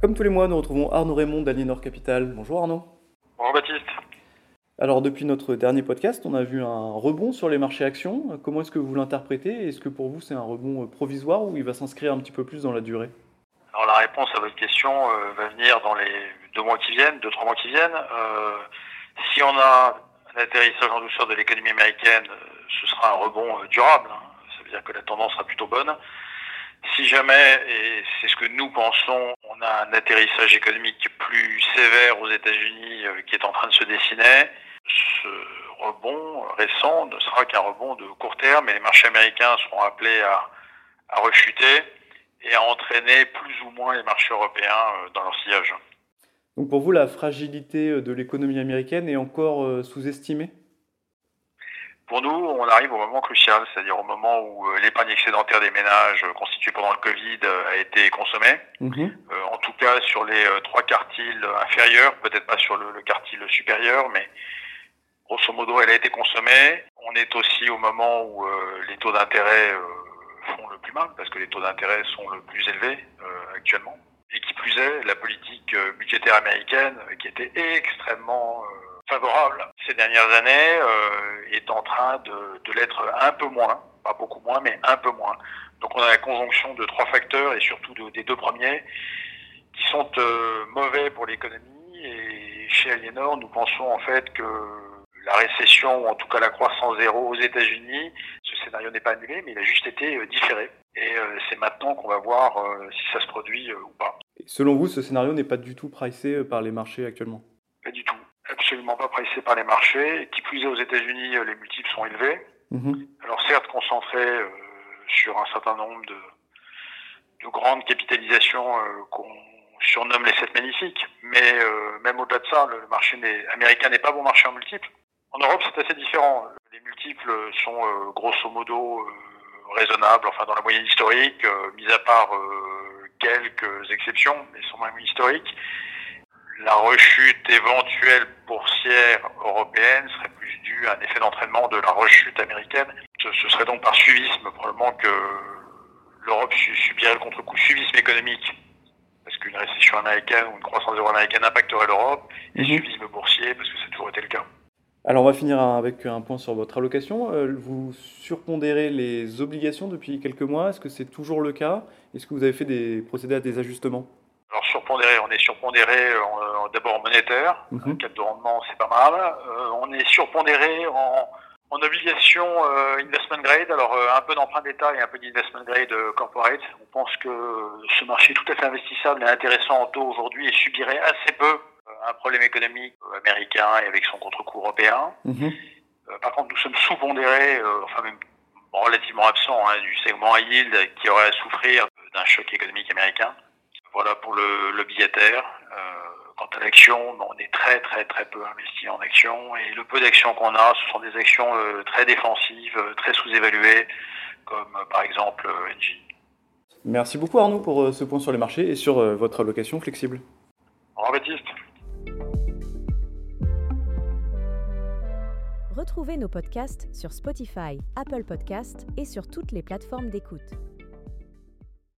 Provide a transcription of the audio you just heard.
Comme tous les mois, nous retrouvons Arnaud Raymond d'Aliénor Capital. Bonjour Arnaud. Bonjour Baptiste. Alors depuis notre dernier podcast, on a vu un rebond sur les marchés actions. Comment est-ce que vous l'interprétez? Est-ce que pour vous c'est un rebond provisoire ou il va s'inscrire un petit peu plus dans la durée? Alors la réponse à votre question euh, va venir dans les deux mois qui viennent, deux trois mois qui viennent. Euh, si on a un atterrissage en douceur de l'économie américaine, euh, ce sera un rebond durable. Hein. Ça veut dire que la tendance sera plutôt bonne. Si jamais, et c'est ce que nous pensons, on a un atterrissage économique plus sévère aux États-Unis qui est en train de se dessiner, ce rebond récent ne sera qu'un rebond de court terme et les marchés américains seront appelés à, à rechuter et à entraîner plus ou moins les marchés européens euh, dans leur sillage. Donc pour vous, la fragilité euh, de l'économie américaine est encore euh, sous-estimée? Pour nous, on arrive au moment crucial, c'est-à-dire au moment où l'épargne excédentaire des ménages constituée pendant le Covid a été consommée. Mhm. en tout cas, sur les trois quartiles inférieurs, peut-être pas sur le, le quartile supérieur, mais grosso modo, elle a été consommée. On est aussi au moment où euh, les taux d'intérêt euh, font le plus mal, parce que les taux d'intérêt sont le plus élevés euh, actuellement. Et qui plus est, la politique budgétaire américaine, qui était extrêmement favorable ces dernières années, est en train de, de l'être un peu moins, pas beaucoup moins, mais un peu moins. Donc on a la conjonction de trois facteurs, et surtout de, des deux premiers, qui sont mauvais pour l'économie. Et chez Aliénor, nous pensons en fait que la récession, ou en tout cas la croissance zéro aux États-Unis, ce scénario n'est pas annulé, mais il a juste été euh, différé. Et euh, c'est maintenant qu'on va voir euh, si ça se produit ou pas. selon vous, ce scénario n'est pas du tout pricé par les marchés actuellement Pas du tout. Absolument pas pricé par les marchés. Qui plus est, aux États-Unis, les multiples sont élevés. Mhm. Alors certes, concentrés sur un certain nombre de, de grandes capitalisations qu'on surnomme les sept magnifiques. Mais même au-delà de ça, le marché américain n'est pas bon marché en multiples. En Europe, c'est assez différent. Les multiples sont euh, grosso modo euh, raisonnables, enfin dans la moyenne historique, euh, mis à part quelques exceptions, mais sont même historiques. La rechute éventuelle boursière européenne serait plus due à un effet d'entraînement de la rechute américaine. Ce, serait donc par suivisme probablement que l'Europe subirait le contre-coup suivisme économique parce qu'une récession américaine ou une croissance américaine impacterait l'Europe, et mhm. suivisme boursier parce que ça a toujours été le cas. Alors on va finir avec un point sur votre allocation. Euh, vous surpondérez les obligations depuis quelques mois. Est-ce que c'est toujours le cas? Est-ce que vous avez fait des procédés à des ajustements? Surpondéré, on est surpondéré euh, d'abord en monétaire. Mm -hmm. Cap de rendement, c'est pas mal. Euh, on est surpondéré en, en obligation investment grade. Alors un peu d'emprunt d'État et un peu d'investment grade corporate. On pense que ce marché tout à fait investissable et intéressant en taux aujourd'hui et subirait assez peu un problème économique euh, américain et avec son contre-coup européen. Mhm. Euh, par contre, nous sommes sous-pondérés, euh, enfin même relativement absents hein, du segment high yield qui aurait à souffrir d'un choc économique américain. Voilà pour le, le billetteur. quant à l'action, on est très très très peu investi en actions et le peu d'actions qu'on a, ce sont des actions très défensives, très sous-évaluées, comme par exemple Engie. Merci beaucoup Arnaud pour ce point sur les marchés et sur votre allocation flexible. Au revoir Baptiste. Retrouvez nos podcasts sur Spotify, Apple Podcasts et sur toutes les plateformes d'écoute.